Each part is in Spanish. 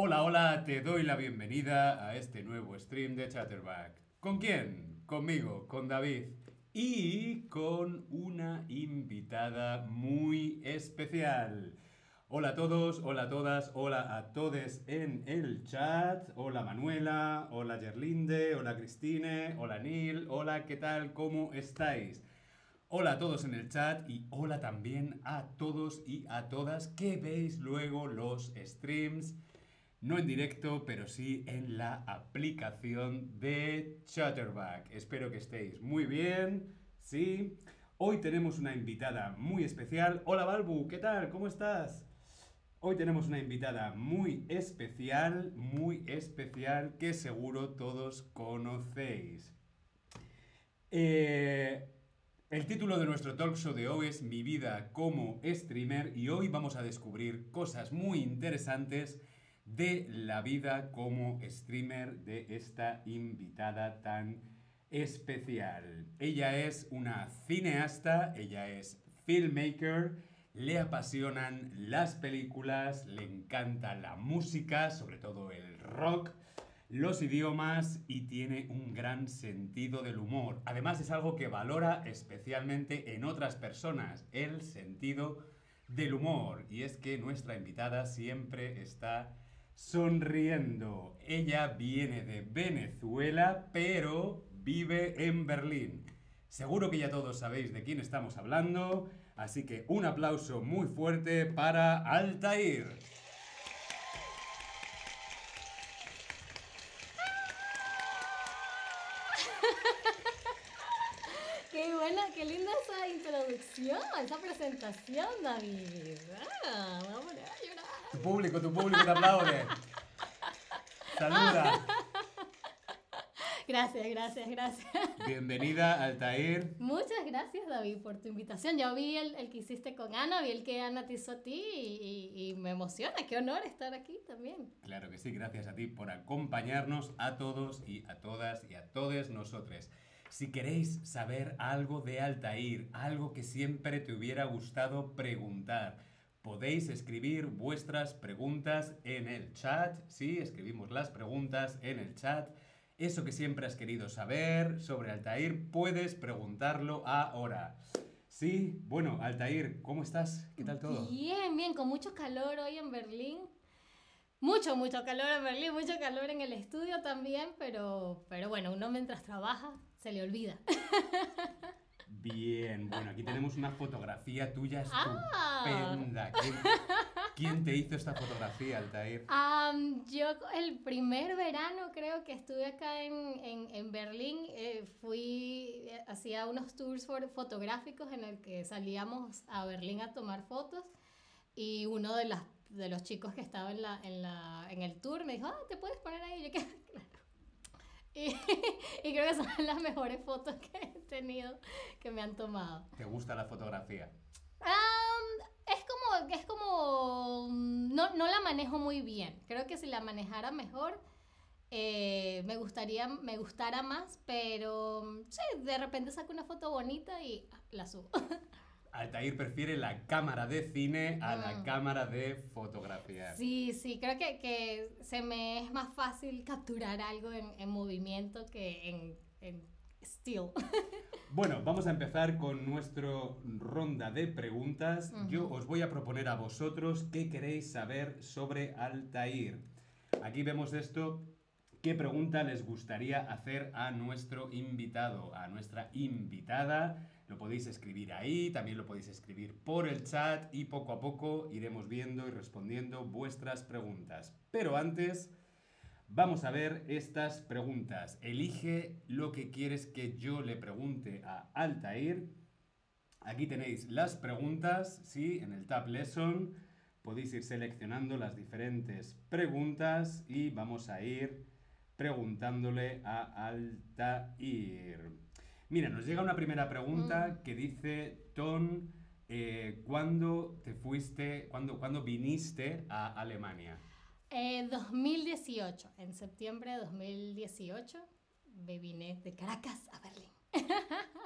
Hola, hola, te doy la bienvenida a este nuevo stream de Chatterback. ¿Con quién? Conmigo, con David. Y con una invitada muy especial. Hola a todos, hola a todas, hola a todos en el chat. Hola Manuela, hola Gerlinde, hola Cristine, hola Neil, hola, ¿qué tal? ¿Cómo estáis? Hola a todos en el chat y hola también a todos y a todas que veis luego los streams no en directo, pero sí en la aplicación de Chatterback. Espero que estéis muy bien. Sí. Hoy tenemos una invitada muy especial. Hola Balbu, ¿qué tal? ¿Cómo estás? Hoy tenemos una invitada muy especial, muy especial, que seguro todos conocéis. Eh, el título de nuestro talk show de hoy es Mi vida como streamer y hoy vamos a descubrir cosas muy interesantes de la vida como streamer de esta invitada tan especial. Ella es una cineasta, ella es filmmaker, le apasionan las películas, le encanta la música, sobre todo el rock, los idiomas y tiene un gran sentido del humor. Además es algo que valora especialmente en otras personas, el sentido del humor. Y es que nuestra invitada siempre está sonriendo. Ella viene de Venezuela, pero vive en Berlín. Seguro que ya todos sabéis de quién estamos hablando, así que un aplauso muy fuerte para Altair. Introducción, esa presentación, David. Ah, vamos a llorar. Tu público, tu público te aplaude. Saluda. Gracias, gracias, gracias. Bienvenida, Altair. Muchas gracias, David, por tu invitación. Ya vi el, el que hiciste con Ana, vi el que Ana te hizo a ti y, y- y me emociona. Qué honor estar aquí también. Claro que sí, gracias a ti por acompañarnos a todos y a todas y a todos nosotros. Si queréis saber algo de Altair, algo que siempre te hubiera gustado preguntar, podéis escribir vuestras preguntas en el chat. Sí, escribimos las preguntas en el chat. Eso que siempre has querido saber sobre Altair, puedes preguntarlo ahora. Sí, bueno, Altair, ¿cómo estás? ¿Qué tal todo? Bien, bien, con mucho calor hoy en Berlín. Mucho, mucho calor en Berlín, mucho calor en el estudio también, pero, pero bueno, uno mientras trabaja se le olvida. Bien, bueno, aquí tenemos una fotografía tuya Ah. estupenda. ¿Quién, quién te hizo esta fotografía, Altair? Am, yo el primer verano creo que estuve acá en, en, en Berlín, eh, fui, eh, hacía unos tours fotográficos en el que salíamos a Berlín a tomar fotos y uno de, las, de los chicos que estaba en, la, en, la, en el tour me dijo, ah, ¿te puedes poner ahí? Y yo, "Claro". Y, y creo que son las mejores fotos que he tenido que me han tomado. ¿Te gusta la fotografía? Am, es como, es como, mm, no, no la manejo muy bien. Creo que si la manejara mejor, eh, me gustaría, me gustara más, pero mm, sí, de repente saco una foto bonita y la subo. Altair prefiere la cámara de cine a la Mm. cámara de fotografía. Sí, sí, creo que, que se me es más fácil capturar algo en, en movimiento que en, en still. Bueno, vamos a empezar con nuestro ronda de preguntas. Yo os voy a proponer a vosotros qué queréis saber sobre Altair. Aquí vemos esto. ¿Qué pregunta les gustaría hacer a nuestro invitado, a nuestra invitada? Lo podéis escribir ahí, también lo podéis escribir por el chat y poco a poco iremos viendo y respondiendo vuestras preguntas. Pero antes, Vamos a ver estas preguntas. Elige lo que quieres que yo le pregunte a Altair. Aquí tenéis las preguntas, ¿sí? En el Tab Lesson podéis ir seleccionando las diferentes preguntas y vamos a ir preguntándole a Altair. Mira, nos llega una primera pregunta que dice, Ton, eh, ¿cuándo te fuiste, cuándo, cuándo viniste a Alemania? Eh, 2018, en septiembre de 2018, me vine de Caracas a Berlín.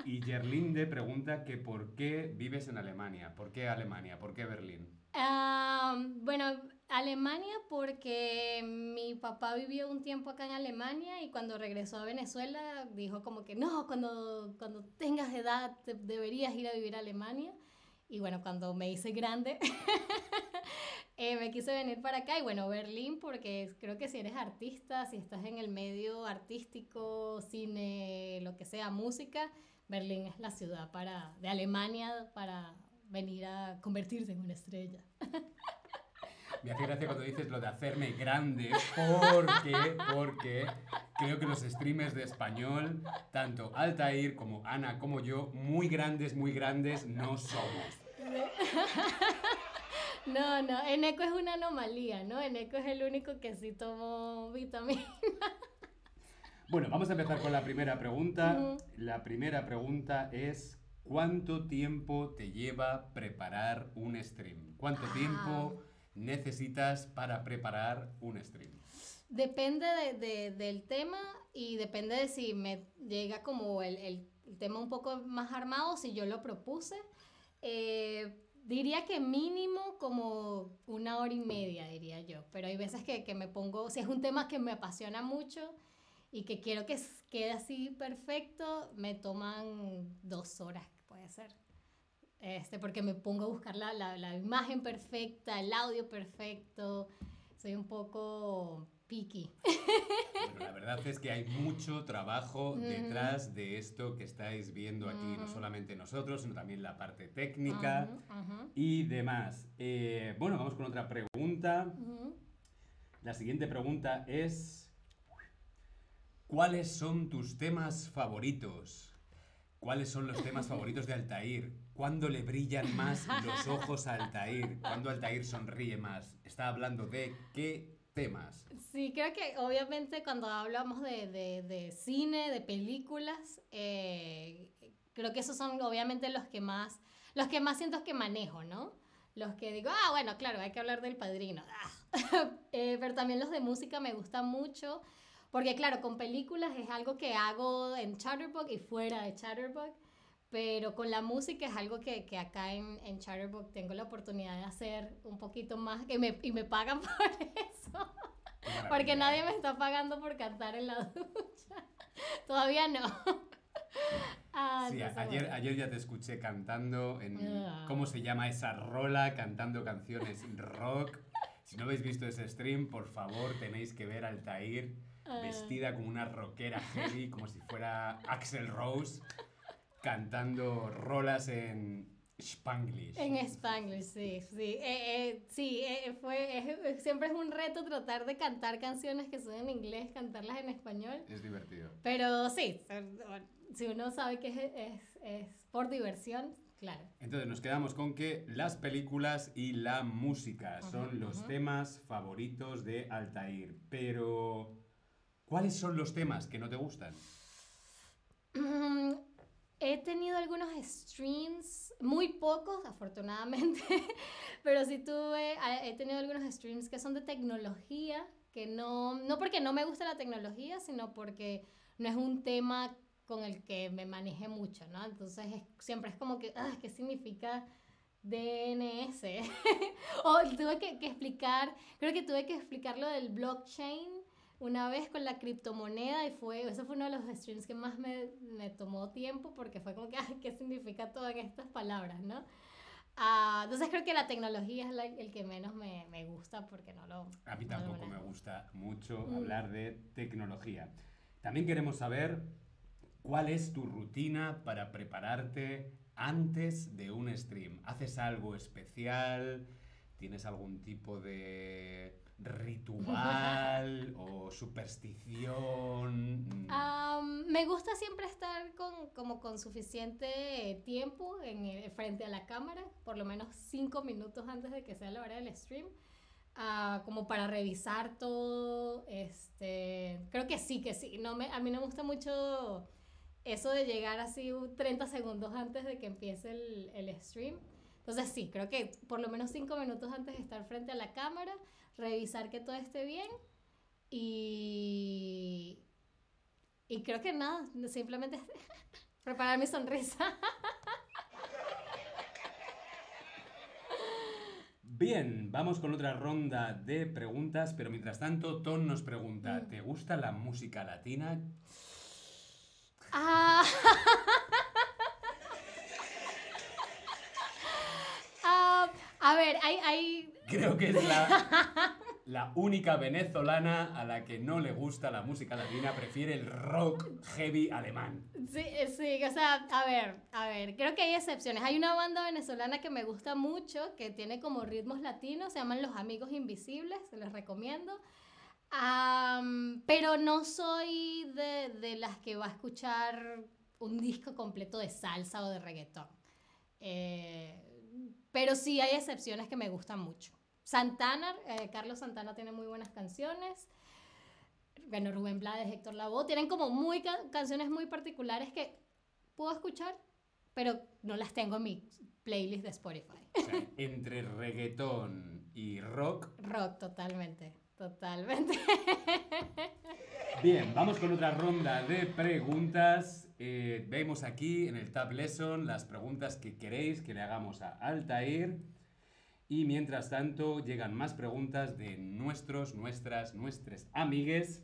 Y Gerlinde pregunta que por qué vives en Alemania, por qué Alemania, por qué Berlín. Am, bueno, Alemania porque mi papá vivió un tiempo acá en Alemania y cuando regresó a Venezuela dijo como que no, cuando, cuando tengas edad te- deberías ir a vivir a Alemania. Y bueno, cuando me hice grande, eh, me quise venir para acá y bueno, Berlín porque creo que si eres artista, si estás en el medio artístico, cine, lo que sea, música, Berlín es la ciudad para, de Alemania para venir a convertirse en una estrella. Me hace gracia cuando dices lo de hacerme grande, porque, porque creo que los streamers de español, tanto Altair como Ana como yo, muy grandes, muy grandes no somos. No, no, Eneco es una anomalía, ¿no? Eneco es el único que sí tomó vitamina. Bueno, vamos a empezar con la primera pregunta. La primera pregunta es, ¿cuánto tiempo te lleva preparar un stream? ¿Cuánto Ah. tiempo necesitas para preparar un stream? Depende de- de- del tema y depende de si me llega como el, el- el tema un poco más armado, si yo lo propuse. Eh, diría que mínimo como una hora y media, diría yo. Pero hay veces que, que me pongo, si es un tema que me apasiona mucho y que quiero que quede así perfecto, me toman dos horas, puede ser. Este, porque me pongo a buscar la, la, la imagen perfecta, el audio perfecto. Soy un poco picky. Bueno, la verdad es que hay mucho trabajo detrás de esto que estáis viendo aquí, no Ujú. solamente nosotros, sino también la parte técnica Ujú, ujú, y demás. Eh, bueno, vamos con otra pregunta. ujú. La siguiente pregunta es, ¿cuáles son tus temas favoritos? ¿Cuáles son los temas favoritos de Altair? ¿Cuándo le brillan más los ojos a Altair? ¿Cuándo Altair sonríe más? Está hablando de qué temas. Sí, creo que obviamente cuando hablamos de, de- de cine, de películas, eh, creo que esos son obviamente los que más, los que más siento que manejo, ¿no? Los que digo, ah, bueno, claro, hay que hablar del padrino. Ah. Eh, pero también los de música me gustan mucho, porque claro, con películas es algo que hago en Chatterbox y fuera de Chatterbox. Pero con la música es algo que, que acá en, en Chatterbox tengo la oportunidad de hacer un poquito más que me, y me pagan por eso. Porque nadie me está pagando por cantar en la ducha. Todavía no. Ah, Sí, entonces, ayer, ayer ya te escuché cantando en... Ah. ¿Cómo se llama esa rola? Cantando canciones rock. Si no habéis visto ese stream, por favor, tenéis que ver a Altair Ah. Vestida como una rockera heavy, como si fuera Axel Rose, cantando rolas en Spanglish. En Spanglish, sí, sí. Eh, eh, sí, eh, fue, es- siempre es un reto tratar de cantar canciones que son en inglés, cantarlas en español. Es divertido. Pero sí, si uno sabe que es, es, es por diversión, claro. Entonces nos quedamos con que las películas y la música son los temas favoritos de Altair. Pero, ¿cuáles son los temas que no te gustan? Mm, He tenido algunos streams, muy pocos afortunadamente, pero sí tuve, he tenido algunos streams que son de tecnología, que no, no porque no me gusta la tecnología, sino porque no es un tema con el que me maneje mucho, ¿no? Entonces es- siempre es como que, ah, ¿qué significa DNS? o tuve que, que explicar, creo que tuve que explicar lo del blockchain una vez con la criptomoneda y fue, eso fue uno de los streams que más me, me tomó tiempo porque fue como que, ¿qué significa todas estas palabras, no? Ah, entonces creo que la tecnología es la- el que menos me, me gusta porque no lo... A mí no tampoco me manejo. gusta mucho Mm. hablar de tecnología. También queremos saber cuál es tu rutina para prepararte antes de un stream. ¿Haces algo especial? ¿Tienes algún tipo de ritual o superstición? Am, me gusta siempre estar con, como con suficiente tiempo en, frente a la cámara, por lo menos cinco minutos antes de que sea la hora del stream, ah, como para revisar todo. Este, creo que sí, que sí. No me, a mí no me gusta mucho eso de llegar así un 30 segundos antes de que empiece el, el stream. Entonces sí, creo que por lo menos cinco minutos antes de estar frente a la cámara, revisar que todo esté bien y, y creo que nada, simplemente preparar mi sonrisa. Bien, vamos con otra ronda de preguntas, pero mientras tanto, Ton nos pregunta, Mm. ¿te gusta la música latina? Ah. Ah, a ver, hay, hay... Creo que es la, la única venezolana a la que no le gusta la música latina, prefiere el rock heavy alemán. Sí, sí, o sea, a ver, a ver, creo que hay excepciones. Hay una banda venezolana que me gusta mucho, que tiene como ritmos latinos, se llaman Los Amigos Invisibles, se los recomiendo. Pero no soy de, de las que va a escuchar un disco completo de salsa o de reggaetón. Eh, pero sí hay excepciones que me gustan mucho. Santana, eh, Carlos Santana tiene muy buenas canciones. Bueno, Rubén Blades, Héctor Lavoe, tienen como muy ca- canciones muy particulares que puedo escuchar, pero no las tengo en mi playlist de Spotify. O sea, entre reggaetón y rock. Rock, totalmente, totalmente. Bien, vamos con otra ronda de preguntas. Eh, vemos aquí en el Tab Lesson las preguntas que queréis que le hagamos a Altair. Y mientras tanto, llegan más preguntas de nuestros, nuestras, nuestros amigues.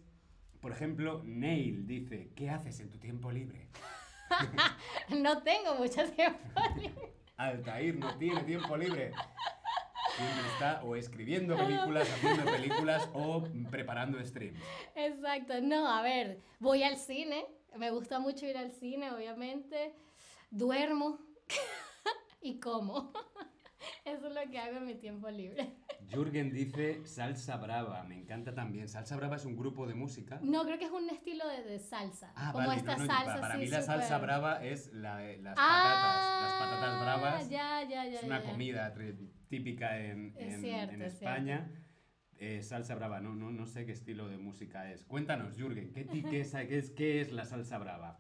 Por ejemplo, Neil dice, ¿qué haces en tu tiempo libre? no tengo mucho tiempo. Altair no tiene tiempo libre. Siempre está o escribiendo películas, haciendo películas o preparando streams. Exacto, no, a ver, voy al cine, me gusta mucho ir al cine, obviamente, duermo y como. Eso es lo que hago en mi tiempo libre. Jürgen dice salsa brava, me encanta también. Salsa brava es un grupo de música. No, creo que es un estilo de, de salsa. Ah, como vale, esta no, no, salsa para, mí la salsa súper- brava es la las Ah, patatas, las patatas bravas. Ya, ya, ya. es una ya. comida típica en, Es en- cierto, en es España. Eh, salsa brava, no, no, no sé qué estilo de música es. Cuéntanos, Jürgen, ¿qué, qué es, qué es- qué es la salsa brava?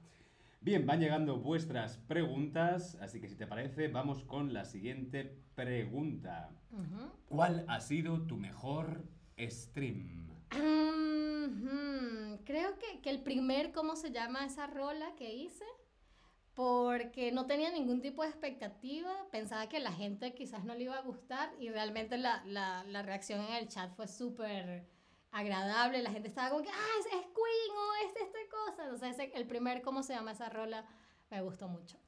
Bien, van llegando vuestras preguntas, así que si te parece, vamos con la siguiente pregunta. ¿Cuál ha sido tu mejor stream? Creo que, que el primer, ¿cómo se llama esa rola que hice? Porque no tenía ningún tipo de expectativa, pensaba que la gente quizás no le iba a gustar y realmente la, la, la reacción en el chat fue súper agradable, la gente estaba como que, ah, es, es Queen o es esta cosa, entonces ese- el primer, ¿cómo se llama esa rola? Me gustó mucho.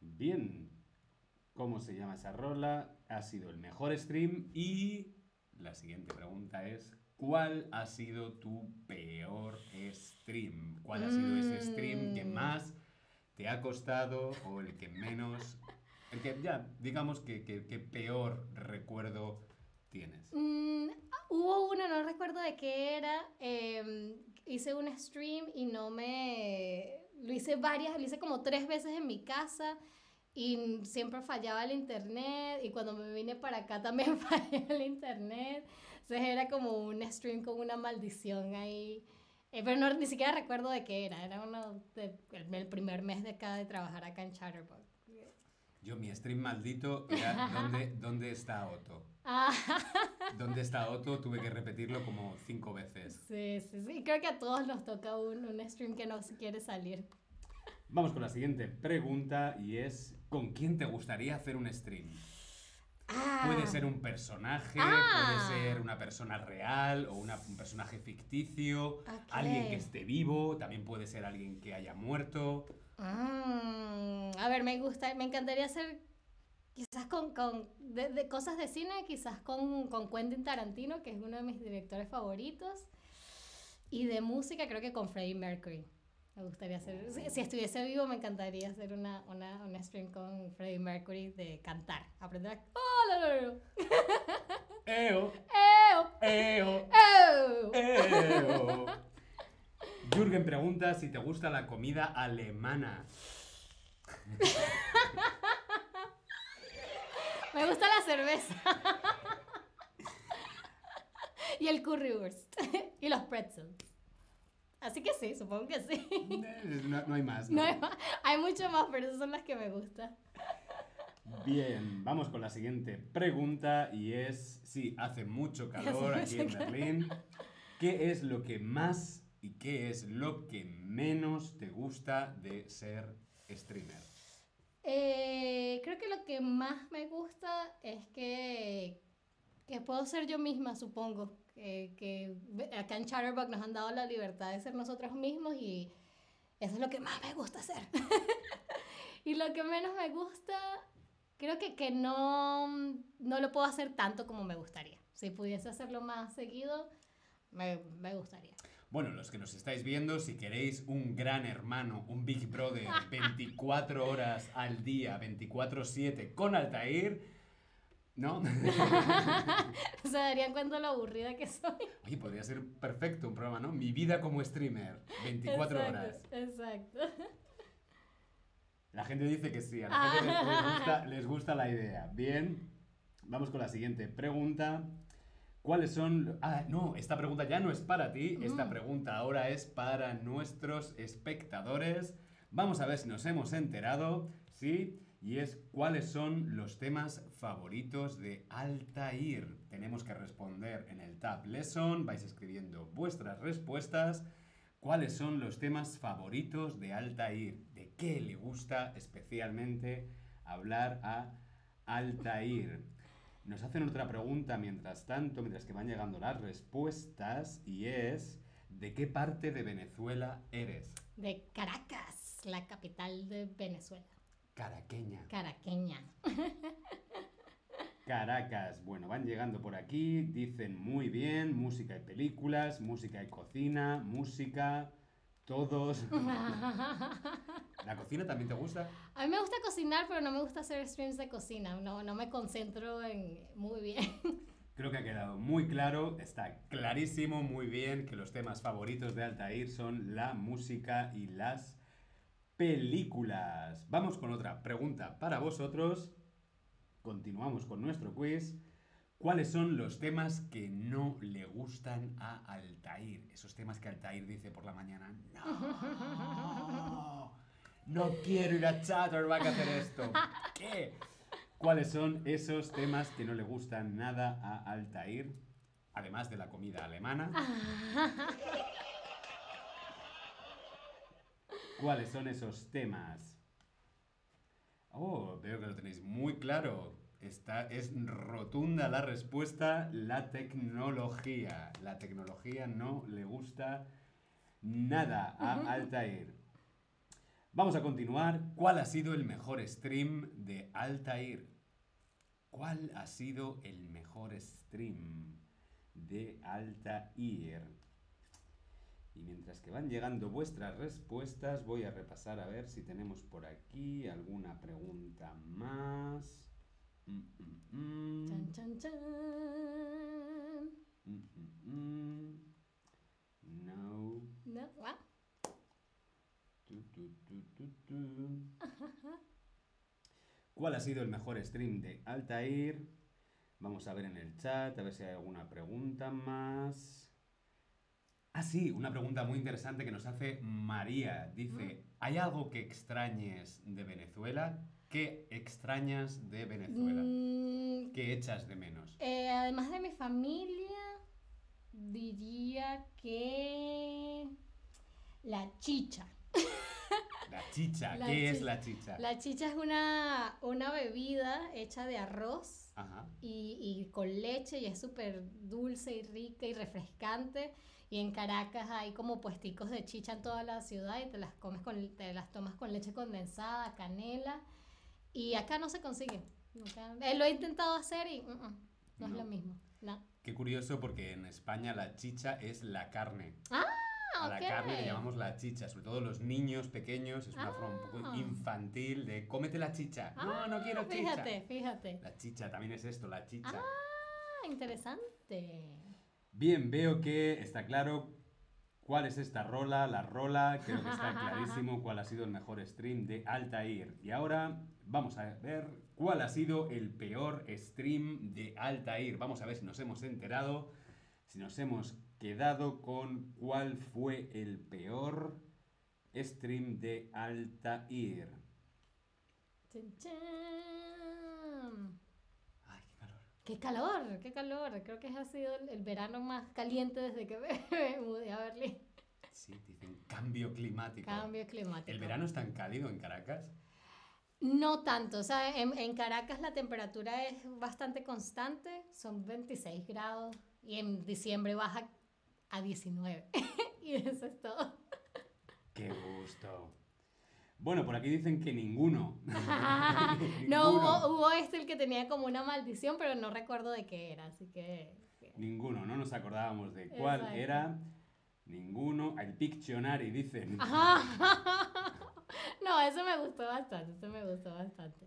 Bien, ¿cómo se llama esa rola? Ha sido el mejor stream y la siguiente pregunta es, ¿cuál ha sido tu peor stream? ¿Cuál ha sido ese stream que Mm. más te ha costado o el que menos, el que ya, digamos que, que- que peor recuerdo tienes? Mm, hubo uno, no recuerdo de qué era. em, hice un stream y no me. Lo hice varias, lo hice como tres veces en mi casa y siempre fallaba el internet. Y cuando me vine para acá también falló el internet. Entonces era como un stream con una maldición ahí. Eh, pero no, ni siquiera recuerdo de qué era. Era uno de, el, el primer mes de acá de trabajar acá en Chatterbox. Yo, mi stream maldito era ¿dónde, ¿dónde está Otto? Ah. ¿Dónde está Otto? Tuve que repetirlo como cinco veces. Sí, sí, sí. Creo que a todos nos toca un, un stream que no quiere salir. Vamos con la siguiente pregunta y es ¿con quién te gustaría hacer un stream? Puede ser un personaje, Ah. puede ser una persona real o una- un personaje ficticio, alguien que esté vivo, también puede ser alguien que haya muerto. Mm, a ver, me gusta, me encantaría hacer quizás con, con de, de cosas de cine, quizás con, con Quentin Tarantino, que es uno de mis directores favoritos. Y de música, creo que con Freddie Mercury. Me gustaría hacer, si, si estuviese vivo, me encantaría hacer una, una, una stream con Freddie Mercury de cantar. Aprender a... ¡Oh! ¡Eo! ¡Eo! ¡Eo! ¡Eo! ¡Eo! Jürgen pregunta si te gusta la comida alemana. Me gusta la cerveza. y el currywurst. y los pretzels. Así que sí, supongo que sí. Eh, No, no hay más. ¿no? No hay, más- hay mucho más, pero esas son las que me gustan. Bien, vamos con la siguiente pregunta y es, sí, hace mucho calor Hace aquí en mucho calor. Berlín. ¿Qué es lo que más y qué es lo que menos te gusta de ser streamer? Eh, que más me gusta es que, que puedo ser yo misma, supongo. Que, que acá en Chatterbug nos han dado la libertad de ser nosotros mismos y eso es lo que más me gusta hacer. y lo que menos me gusta, creo que, que no, no lo puedo hacer tanto como me gustaría. Si pudiese hacerlo más seguido, me, me gustaría. Bueno, los que nos estáis viendo, si queréis un gran hermano, un Big Brother, 24 horas al día, 24-7 con Altair, ¿no? Se darían cuenta lo aburrida que soy. Oye, podría ser perfecto un programa, ¿no? Mi vida como streamer, 24 horas. Exacto. La gente dice que sí, a la gente les gusta, les gusta la idea. Bien, vamos con la siguiente pregunta. ¿Cuáles son...? Ah, no, esta pregunta ya no es para ti, esta pregunta ahora es para nuestros espectadores. Vamos a ver si nos hemos enterado, ¿sí? Y es cuáles son los temas favoritos de Altair. Tenemos que responder en el Tab Lesson, vais escribiendo vuestras respuestas. ¿Cuáles son los temas favoritos de Altair? ¿De qué le gusta especialmente hablar a Altair? Nos hacen otra pregunta mientras tanto, mientras que van llegando las respuestas, y es, ¿de qué parte de Venezuela eres? De Caracas, la capital de Venezuela. Caraqueña. Caraqueña. Caracas. Bueno, van llegando por aquí, dicen muy bien, música y películas, música y cocina, música, todos. ¿La cocina también te gusta? A mí me gusta cocinar, pero no me gusta hacer streams de cocina. No, no me concentro en muy bien. Creo que ha quedado muy claro, está clarísimo, muy bien, que los temas favoritos de Altair son la música y las películas. Vamos con otra pregunta para vosotros. Continuamos con nuestro quiz. ¿Cuáles son los temas que no le gustan a Altair? Esos temas que Altair dice por la mañana, no, no quiero ir a Chatterback a hacer esto. ¿Qué? ¿Cuáles son esos temas que no le gustan nada a Altair? Además de la comida alemana. ¿Cuáles son esos temas? Oh, veo que lo tenéis muy claro. Esta es rotunda la respuesta, la tecnología. La tecnología no le gusta nada a Altair. Vamos a continuar. ¿Cuál ha sido el mejor stream de Altair? ¿Cuál ha sido el mejor stream de Altair? Y mientras que van llegando vuestras respuestas, voy a repasar a ver si tenemos por aquí alguna pregunta más. Mm, mm, mm. No. No, ¿Cuál ha sido el mejor stream de Altair? Vamos a ver en el chat, a ver si hay alguna pregunta más. Ah, sí, una pregunta muy interesante que nos hace María. Dice, ¿hay algo que extrañes de Venezuela? ¿Qué extrañas de Venezuela? Mm. ¿Qué echas de menos? Eh, además de mi familia, diría que la chicha. La chicha, ¿qué es la chicha? La chicha es una, una bebida hecha de arroz Y, y, con leche y es súper dulce y rica y refrescante. Y en Caracas hay como puesticos de chicha en toda la ciudad y te las comes con, te las tomas con leche condensada, canela y acá no se consigue. Eh, lo he intentado hacer y mm, mm, no, es lo mismo. Qué curioso porque en España la chicha es la carne. Ah, a la carne le llamamos la chicha, sobre todo los niños pequeños, es una forma un poco ah. infantil de cómete la chicha. no, no quiero chicha. Fíjate, fíjate. La chicha también es esto, la chicha. Ah, interesante. Bien, veo que está claro ¿Cuál es esta rola? La rola, creo que está clarísimo cuál ha sido el mejor stream de Altair. Y ahora vamos a ver cuál ha sido el peor stream de Altair. Vamos a ver si nos hemos enterado, si nos hemos quedado con cuál fue el peor stream de Altair. ¡Qué calor! ¡Qué calor! Creo que ha sido el, verano más caliente desde que me mudé a Berlín. Sí, dicen cambio climático. Cambio climático. ¿El verano es tan cálido en Caracas? No tanto, o sea, en, en, Caracas la temperatura es bastante constante, son 26 grados y en diciembre baja a 19 y eso es todo. ¡Qué gusto! Bueno, por aquí dicen que ninguno. no, hubo, hubo, este el que tenía como una maldición, pero no recuerdo de qué era, así que... Ninguno, no nos acordábamos de cuál era. Ninguno. El Pictionary dicen. no, eso me gustó bastante, eso me gustó bastante.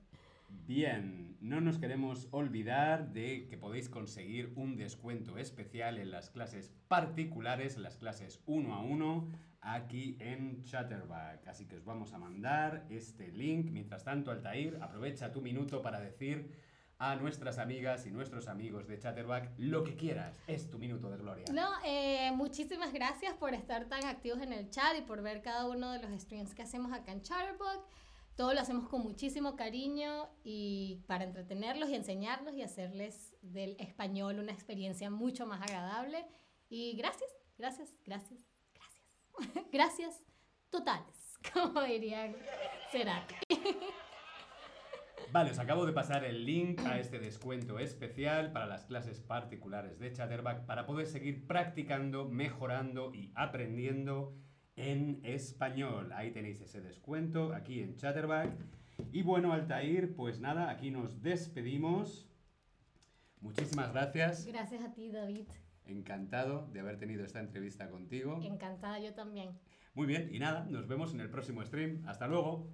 Bien, no nos queremos olvidar de que podéis conseguir un descuento especial en las clases particulares, en las clases uno a uno, aquí en Chatterback. Así que os vamos a mandar este link. Mientras tanto, Altair, aprovecha tu minuto para decir a nuestras amigas y nuestros amigos de Chatterback lo que quieras. Es tu minuto de gloria. No, eh, muchísimas gracias por estar tan activos en el chat y por ver cada uno de los streams que hacemos acá en Chatterback. Todo lo hacemos con muchísimo cariño y para entretenerlos y enseñarlos y hacerles del español una experiencia mucho más agradable. Y gracias, gracias, gracias, gracias. gracias totales, como dirían Cerati. Vale, os acabo de pasar el link a este descuento especial para las clases particulares de Chatterback para poder seguir practicando, mejorando y aprendiendo en español. Ahí tenéis ese descuento aquí en Chatterback. Y bueno, Altair, pues nada, aquí nos despedimos. Muchísimas gracias. Gracias a ti, David. Encantado de haber tenido esta entrevista contigo. Encantada yo también. Muy bien, y nada, nos vemos en el próximo stream. Hasta luego.